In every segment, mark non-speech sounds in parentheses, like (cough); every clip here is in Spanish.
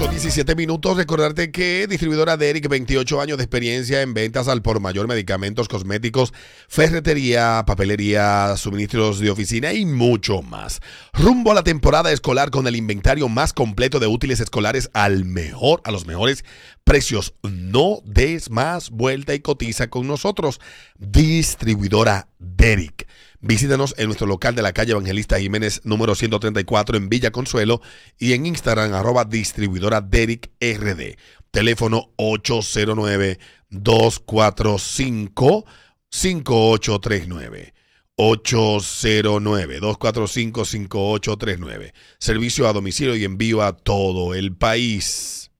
8, 17 minutos. Recordarte que distribuidora Derek, 28 años de experiencia en ventas al por mayor, medicamentos, cosméticos, ferretería, papelería, suministros de oficina y mucho más. Rumbo a la temporada escolar con el inventario más completo de útiles escolares al mejor, a los mejores precios. No des más vuelta y cotiza con nosotros. Distribuidora Derek. Visítanos en nuestro local de la calle Evangelista Jiménez número 134 en Villa Consuelo y en Instagram arroba distribuidora Derek RD. Teléfono 809-245-5839. 809-245-5839. Servicio a domicilio y envío a todo el país.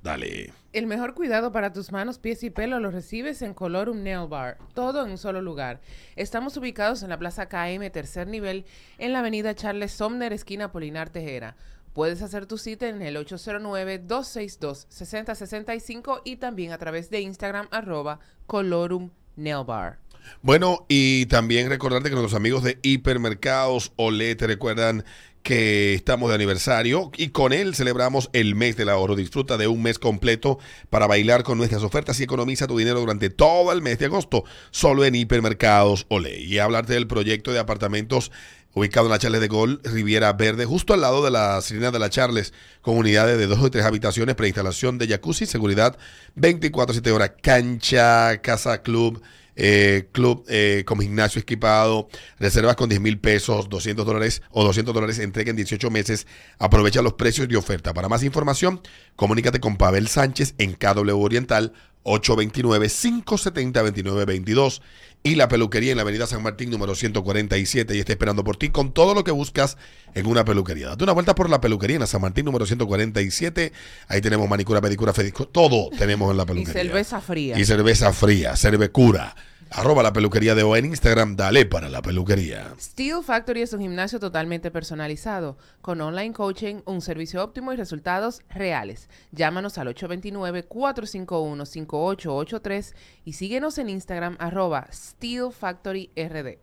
Dale. El mejor cuidado para tus manos, pies y pelo lo recibes en Colorum Nail Bar, todo en un solo lugar. Estamos ubicados en la Plaza KM, tercer nivel, en la avenida Charles Somner, esquina Polinar Tejera. Puedes hacer tu cita en el 809-262-6065 y también a través de Instagram arroba Colorum Nail Bar. Bueno, y también recordarte que nuestros amigos de Hipermercados Olé te recuerdan que estamos de aniversario y con él celebramos el mes del ahorro. Disfruta de un mes completo para bailar con nuestras ofertas y economiza tu dinero durante todo el mes de agosto, solo en Hipermercados Olé. Y hablarte del proyecto de apartamentos ubicado en la Charles de Gol, Riviera Verde, justo al lado de la Sirena de la Charles, con unidades de dos o tres habitaciones, preinstalación de jacuzzi, seguridad 24-7 horas, cancha, casa club, eh, club eh, con gimnasio equipado, reservas con 10 mil pesos, 200 dólares o 200 dólares, entrega en 18 meses. Aprovecha los precios de oferta. Para más información, comunícate con Pavel Sánchez en KW Oriental 829-570-2922 y la peluquería en la avenida San Martín número 147 y está esperando por ti con todo lo que buscas en una peluquería. Date una vuelta por la peluquería en la San Martín número 147. Ahí tenemos manicura, pedicura, fedicura, todo tenemos en la Y peluquería. cerveza fría. Y cerveza fría, cervecura. Arroba la peluquería de O en Instagram, dale para la peluquería. Steel Factory es un gimnasio totalmente personalizado, con online coaching, un servicio óptimo y resultados reales. Llámanos al 829-451-5883 y síguenos en Instagram arroba Steel Factory RD.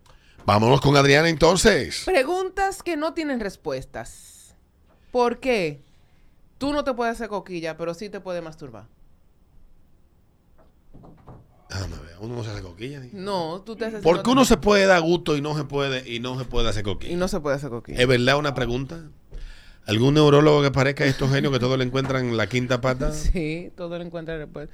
Vámonos con Adriana entonces. Preguntas que no tienen respuestas. ¿Por qué? Tú no te puedes hacer coquilla, pero sí te puedes masturbar. Déjame ver, uno no se hace coquilla. No, tú te haces... ¿Por qué uno se puede dar gusto y no se puede y no se puede hacer coquilla? Y no se puede hacer coquilla. ¿Es verdad una pregunta? ¿Algún neurólogo que parezca a estos genios que todo le encuentran en la quinta pata? (laughs) Sí, todo lo encuentra después.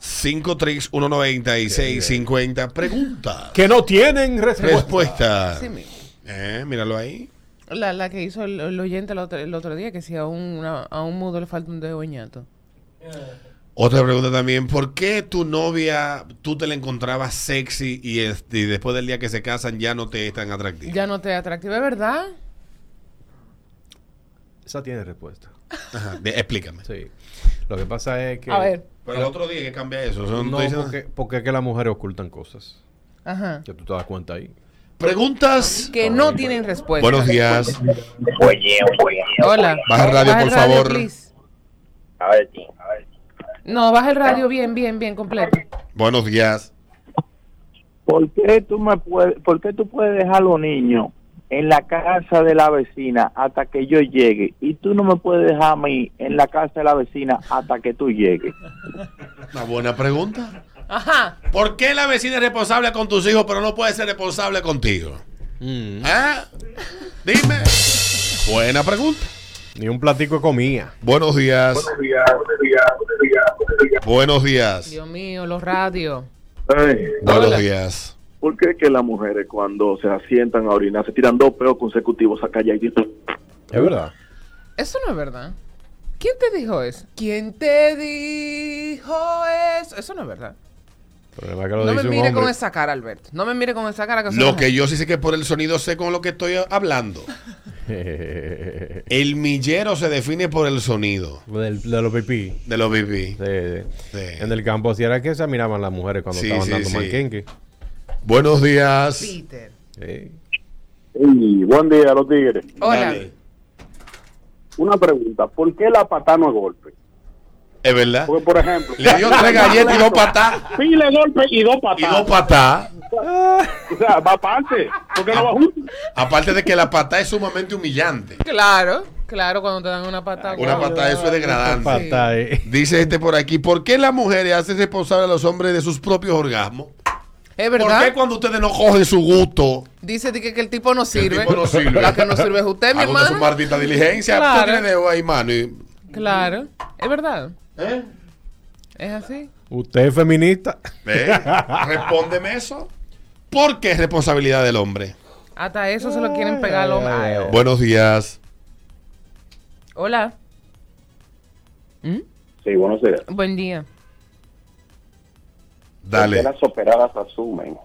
5319650. Pregunta. Que no tienen respuesta. Respuesta. Sí. Eh, míralo ahí. La, la que hizo el, el oyente el otro, el otro día, que si a un, una- a un mudo le falta un dedo ñato. Otra pregunta también. ¿Por qué tu novia, tú te la encontrabas sexy y, este, y después del día que se casan ya no te es tan atractiva? Ya no te atractiva, ¿es verdad? Esa tiene respuesta. Ajá, de- explícame. Sí. Lo que pasa es que. A ver. Pero el otro día que cambia eso. eso no porque, porque es que las mujeres ocultan cosas. Ajá. Que tú te das cuenta ahí. Preguntas. Que no tienen respuesta. Buenos días. Oye, oye. Hola. Baja el radio, por favor. please. A ver, sí, a ver. No, baja el radio bien, bien, bien, completo. Buenos días. ¿Por qué tú me puedes, por qué tú puedes dejar a los niños en la casa de la vecina hasta que yo llegue y tú no me puedes dejar a mí en la casa de la vecina hasta que tú llegues? Una buena pregunta. Ajá. ¿Por qué la vecina es responsable con tus hijos, pero no puede ser responsable contigo? Mm. ¿Ah? Dime. Buena pregunta. Ni un platico de comida. Buenos días. Buenos días. Dios mío, los radios. Buenos Hola. días. ¿Por qué que las mujeres cuando se asientan a orinar se tiran dos peos consecutivos acá y Es verdad. Eso no es verdad. ¿Quién te dijo eso? ¿Quién te dijo eso? Eso no es verdad. El problema es que lo No me mire con esa cara, Alberto. No me mire con esa cara que Lo que yo sí sé que por el sonido sé con lo que estoy hablando. (laughs) El millero se define por el sonido Del- de los pipí. de los pipí. Sí, sí. Sí. En el campo así era que se miraban las mujeres cuando Sí, estaban sí, dando sí. manquenque. Buenos días. Peter. Sí. buen día, los tigres. Hola. Dale. Una pregunta, ¿por qué la patada no es golpe? Es verdad. Porque, por ejemplo... Le dio tres galletas y dos patadas. Pile golpe y dos Y patadas. dos patadas. O sea, va aparte. ¿Por qué no va junto? Aparte de que la patada es sumamente humillante. Claro, Claro, cuando te dan una patada. Una patada, eso es degradante. Pata, eh. Dice este por aquí, ¿por qué las mujeres hacen responsable a los hombres de sus propios orgasmos? Es ¿Por verdad. qué cuando ustedes no cogen su gusto? Dice que, que el tipo no sirve. tipo no sirve. La que no sirve es usted, mi usted su hermano. maldita diligencia. Claro. Usted tiene dedo ahí, mano. y- Claro. Es verdad. ¿Eh? Es así. Usted es feminista. ¿Eh? Respóndeme eso. ¿Por qué es responsabilidad del hombre? Hasta eso se lo quieren pegar al hombre. Ay. Buenos días. Hola. ¿Mm? Sí, buenos días. Buen día. ¿Por Dale. qué las operadas asumen?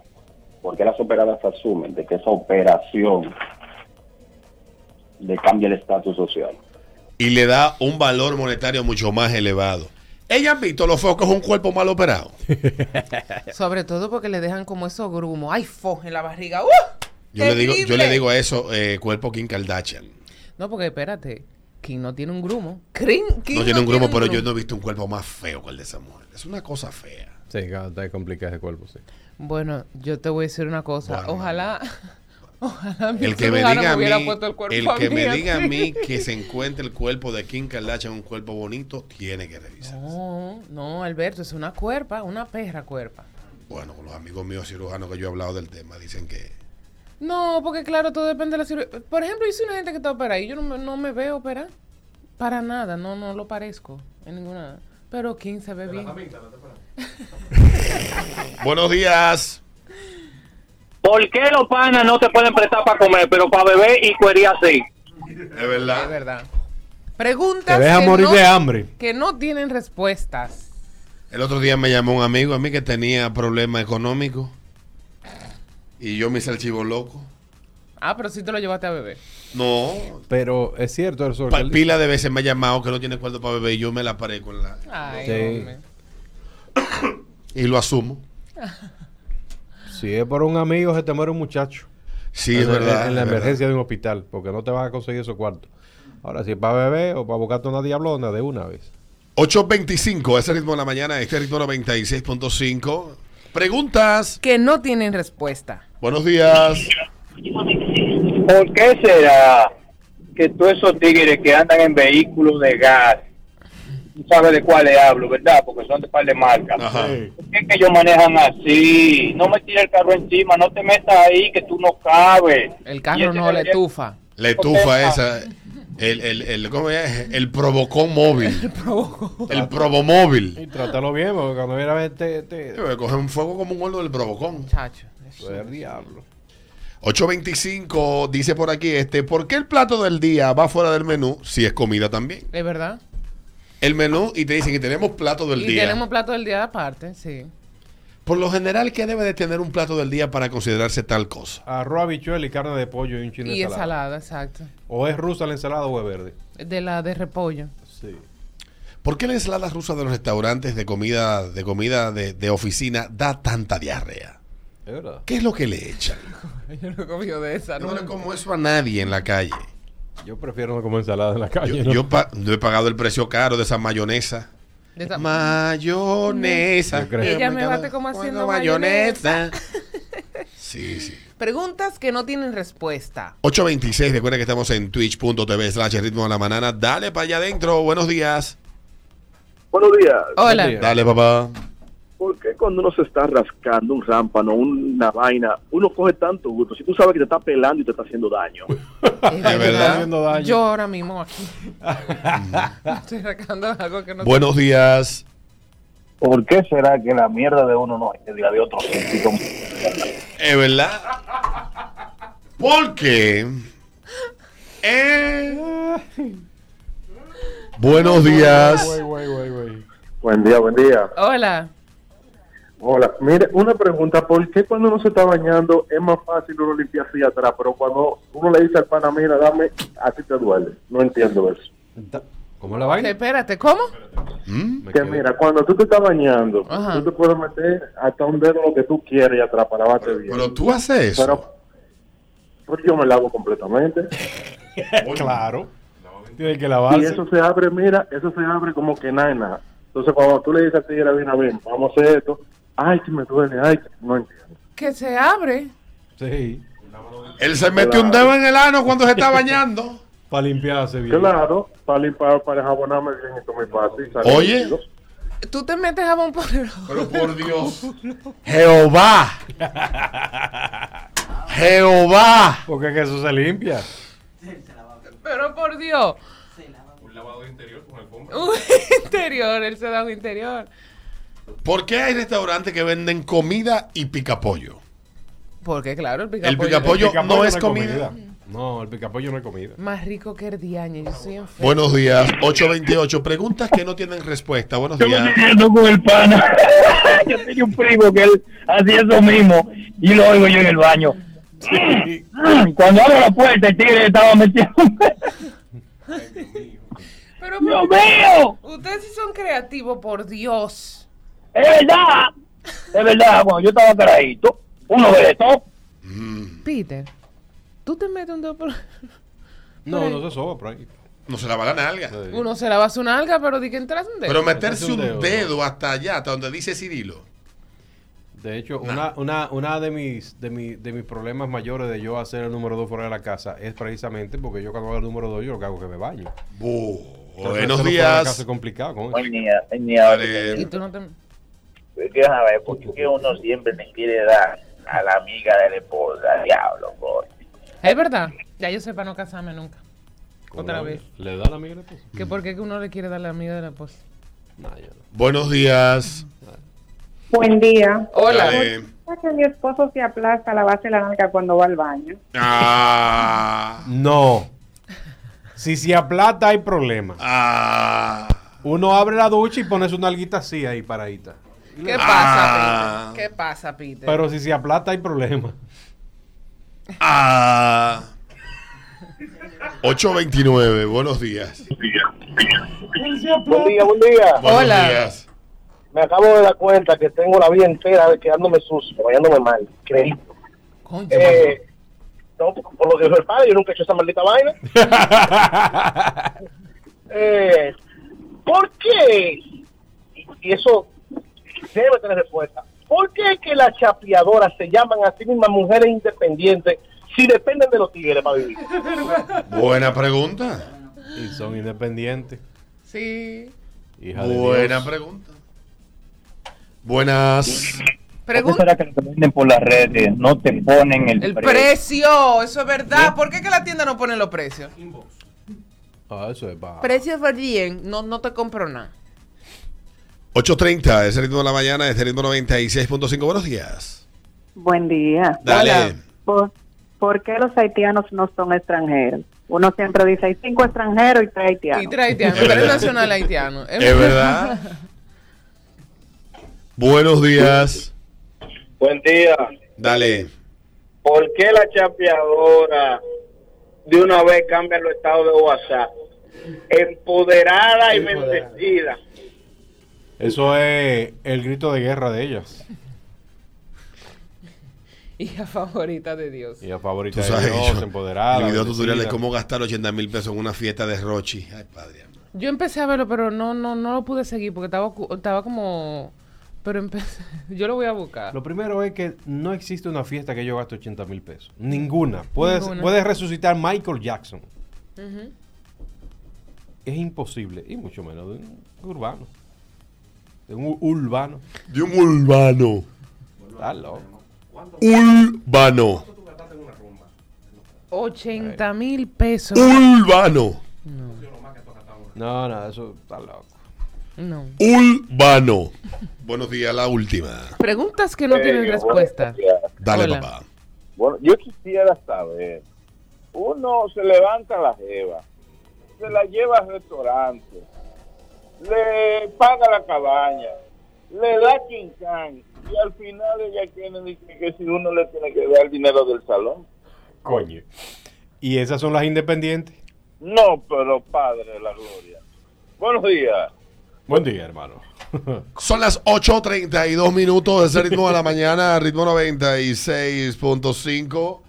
¿Por qué las operadas asumen de que esa operación le cambia el estatus social? Y le da un valor monetario mucho más elevado. ¿Ella han visto lo feo que es un cuerpo mal operado? (laughs) Sobre todo porque le dejan como esos grumos. ¡Ay, fo! En la barriga. ¡Uh! Yo le, digo, yo le digo a eso, eh, cuerpo Kim Kardashian. No, porque espérate. Kim no tiene un grumo. Kim, Kim No tiene un grupo, pero yo no he visto un cuerpo más feo que el de esa mujer. Es una cosa fea. Sí, está complicado ese cuerpo, sí. Bueno, yo te voy a decir una cosa. Bueno. Ojalá. Ojalá mi El que me diga a hubiera mí, puesto el cuerpo el a que mí me así. diga a mí que se encuentre el cuerpo de Kim Kardashian un cuerpo bonito, tiene que revisar. No, no, Alberto, es una cuerpa, una perra cuerpa. Bueno, con los amigos míos cirujanos que yo he hablado del tema, dicen que No, porque claro, todo depende de la cirugía. Por ejemplo, hice una gente que está operada y yo no me, no me veo operar. Para nada, no, no lo parezco en ninguna. Pero Kim se ve bien. (laughs) Buenos días. ¿Por qué los panas no se pueden prestar para comer, pero para beber y cuería sí? Es Es verdad. verdad. Te Preguntas deja que morir no, de hambre. que no tienen respuestas. El otro día me llamó un amigo a mí que tenía problemas económicos. Y yo me hice el chivo loco. Ah, pero sí te lo llevaste a beber. No. Pero es cierto eso. pa- que él- pila de veces me ha llamado que no tiene cuarto para beber y yo me la paré con la... Ay, Sí. hombre. (coughs) Y lo asumo. (laughs) Si es por un amigo, se te muere un muchacho. Sí, en, es verdad. En la verdad. emergencia de un hospital, porque no te vas a conseguir esos cuartos. Ahora, si es para beber o para buscarte una diablona de una vez. 8.25, ese ritmo de la mañana, este ritmo 96.5. Preguntas. Que no tienen respuesta. Buenos días. ¿Por qué será que todos esos tigres que andan en vehículos de gas, tú sabes de cuáles hablo, ¿verdad? Porque son de par de marcas. Ajá. ¿Por qué que ellos manejan así? No me tires el carro encima, no te metas ahí que tú no cabes. El carro no le tufa. La estufa esa. El, el, el, ¿cómo es? El provocón móvil. (laughs) El probomóvil. Y trátalo bien, porque cuando viene a ver, te. te Coge un fuego como un gordo del provocón. Chacho. Eso es el diablo. 825 dice por aquí este, ¿por qué el plato del día va fuera del menú si es comida también? Es verdad. El menú y te dicen que tenemos plato del y día. tenemos plato del día aparte, sí. Por lo general, ¿qué debe de tener un plato del día para considerarse tal cosa? Arroz, habichuela y carne de pollo y un chino de Y ensalada. ensalada, exacto. O es rusa la ensalada o es verde. De la de repollo. Sí. ¿Por qué la ensalada rusa de los restaurantes de comida de comida de, de oficina da tanta diarrea? Es verdad. ¿Qué es lo que le echan? (laughs) Yo no he comido de esa, No le como eso a nadie en la calle. Yo prefiero no comer ensalada en la calle. Yo, ¿no? yo pa- no he pagado el precio caro de esa mayonesa. De esa- Mayonesa. Yo creo. Ella me bate como haciendo mayonesa. Sí, sí. Preguntas que no tienen respuesta. 826, recuerda que estamos en twitch.tv slash ritmo de la banana. Dale para allá adentro. Buenos días. Buenos días. Hola. Dale, papá. ¿Por qué cuando uno se está rascando un rámpano, una vaina, uno coge tanto gusto? Si tú sabes que te está pelando y te está haciendo daño. (laughs) Es verdad. haciendo daño. Yo ahora mismo aquí. (laughs) (laughs) Estoy sacando algo que no Buenos días. ¿Por qué será que la mierda de uno no es la de otro? Es verdad. Porque. Eh, buenos días. Buen día, buen día. Hola. Hola, mire, una pregunta, ¿por qué cuando uno se está bañando es más fácil uno limpiar así atrás, pero cuando uno le dice al pana, mira, dame, así te duele? No entiendo eso. ¿Cómo la vaina? Espérate, ¿cómo? ¿Mm? Que mira, cuando tú te estás bañando, Ajá. tú te puedes meter hasta un dedo lo que tú quieras y atrás para lavarte bien. Pero tú haces eso. Pero, pues yo me lavo completamente. (laughs) Claro. Tiene que Y lavarse. eso se abre, mira, eso se abre como que nada, nada. Entonces, cuando tú le dices a ti, mira, bien, bien, vamos a hacer esto, ay, que me duele, ay, que no entiendo. Que se abre. Sí. Él se metió un dedo en el ano cuando se está bañando. (laughs) Para limpiarse bien. Claro, para limpiar, para jabonarme bien, esto es muy fácil. Oye. Tú te metes jabón por el Pero por Dios. (laughs) Jehová. Jehová. Porque es que eso se limpia. Pero por Dios. Un lavado interior con alfombra. Un (laughs) interior, él se da un interior. ¿Por qué hay restaurantes que venden comida y picapollo? Porque claro, el picapollo. El picapollo Picapollo no es comida. No, el picapollo no es comida. Más rico que el diaño. Yo soy enfermo. Buenos días, 828. Preguntas que no tienen respuesta. Buenos Yo me días. yendo con el pana. (laughs) yo tenía un primo que él hacía eso mismo y lo oigo yo en el baño. (clears throat) Cuando abro la puerta, el tigre estaba metido. Pero ¡Dios mío! ustedes sí son creativos, por Dios. Es verdad. Es verdad, cuando yo estaba caradito, uno ve esto. Peter, tú te metes un dedo por... No, no se soba por ahí. No se lava la nalga. Sí. Uno se lava su nalga, pero di que entras un dedo. Pero meterse un un dedo. hasta allá, hasta donde dice Cirilo. De hecho, una, una, una de mis de, mi- de mis problemas mayores de yo hacer el número 2 fuera de la casa es precisamente porque yo cuando hago el número 2 yo lo que hago es que me baño. Buenos de días. es complicado. Buen día, buen día. Y tú no te... Por qué uno siempre le quiere dar a la amiga de la esposa, diablo, coño. Es verdad. Ya yo sé para no casarme nunca. Otra vez. ¿Le da la amiga de la esposa? ¿Que por qué que uno le quiere dar la amiga de la esposa? Yo no. Buenos días. Buen día. Hola. Dale. Que mi esposo se aplasta la base de la nalga cuando va al baño. Ah. (laughs) No. Si se aplata hay problema. Ah. Uno abre la ducha y pone su nalguita así ahí paradita. ¿Qué Ah. pasa, Peter? ¿Qué pasa, Peter? Pero si se aplata hay problema. Ah. 829. Buenos días. Buen día, buen día. Buenos Hola. días. Me acabo de dar cuenta que tengo la vida entera de quedándome sucio, bañándome mal. Creí. Coño, Eh, no, por lo que dijo el padre, yo nunca he hecho esa maldita vaina. (laughs) Eh, ¿Por qué? Y eso debe tener respuesta. ¿Por qué es que las chapeadoras se llaman a sí mismas mujeres independientes si dependen de los tigres para vivir? Buena pregunta. y son independientes. sí. Hija Buena pregunta. Buenas. Pregunta. será que lo que venden por las redes no te ponen el, El precio, eso es verdad. ¿Por qué que la tienda no pone los precios? Ah, eso es. Precios varían, no, no te compro nada. 830, es el ritmo de la mañana, es el ritmo 96.5. Buenos días. Buen día. Dale. ¿Por, por qué los haitianos no son extranjeros? Uno siempre dice, hay cinco extranjeros y tres haitianos. Y trae haitiano, Es pero es nacional haitiano. (laughs) Es verdad. Buenos días. Buen día. Dale. ¿Por qué la chapeadora de una vez cambia los estados de WhatsApp? Empoderada y bendecida. Eso es el grito de guerra de ellas. (laughs) Hija favorita de Dios. Y a favorita de Dios, yo- empoderada. el video bendecida. tutorial de cómo gastar 80 mil pesos en una fiesta de Rochi. Ay, padre. Yo empecé a verlo, pero no, no, no lo pude seguir porque estaba, estaba como... Pero empecé... (laughs) Yo lo voy a buscar. Lo primero es que no existe una fiesta que yo gaste 80 mil pesos. Ninguna. Puedes, Ninguna. puedes resucitar Michael Jackson. Es imposible. Y mucho menos de un urbano. De un urbano. De un urbano. Está loco. Urbano. 80 mil pesos. Urbano. No, no, eso está loco. No. Urbano. Buenos días, la última. Preguntas que no tienen respuesta. Dale, Hola. papá. Bueno, yo quisiera saber, uno se levanta a la jeva, se la lleva al restaurante, le paga la cabaña, le da quincán y al final ella quiere decir que si uno le tiene que dar el dinero del salón. Coño. ¿Y esas son las independientes? No, pero padre de la gloria. Buenos días. Buen día, hermano. (laughs) Son las 8.32 minutos de ese ritmo de la mañana, ritmo 96.5.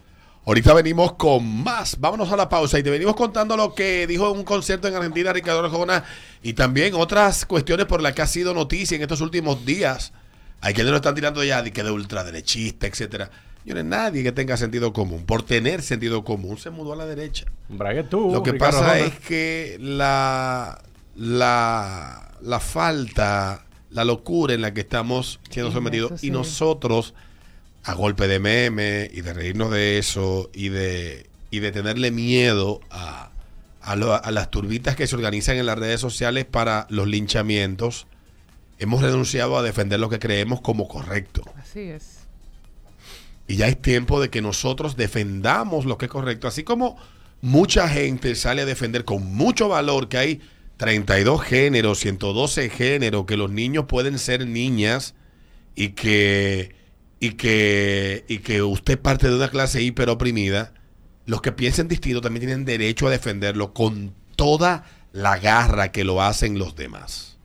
Ahorita venimos con más. Vámonos a la pausa y te venimos contando lo que dijo en un concierto en Argentina Ricardo Arjona y también otras cuestiones por las que ha sido noticia en estos últimos días. Hay quienes lo están tirando ya de que de ultraderechista, etcétera. Señores, nadie que tenga sentido común, por tener sentido común, se mudó a la derecha. Brague tú. Lo que Ricardo pasa es que la, la, la falta, la locura en la que estamos siendo Sí, sometidos y sí. A golpe de meme y de reírnos de eso y de, y de tenerle miedo a, a, lo- a las turbitas que se organizan en las redes sociales para los linchamientos, hemos renunciado a defender lo que creemos como correcto. Así es. Y ya es tiempo de que nosotros defendamos lo que es correcto. Así como mucha gente sale a defender con mucho valor que hay 32 géneros, 112 géneros, que los niños pueden ser niñas y que, y que, y que usted es parte de una clase hiper oprimida. Los que piensen distinto también tienen derecho a defenderlo con toda la garra que lo hacen los demás.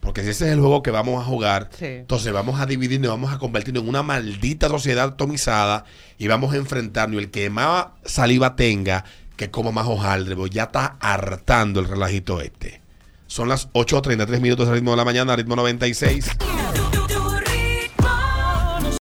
Porque si ese es el juego que vamos a jugar, Sí. entonces vamos a dividirnos, vamos a convertirnos en una maldita sociedad atomizada y vamos a enfrentarnos. El que más saliva tenga, que coma más hojaldre, ya está hartando el relajito este. Son las 8.33 minutos al ritmo de la mañana, ritmo 96.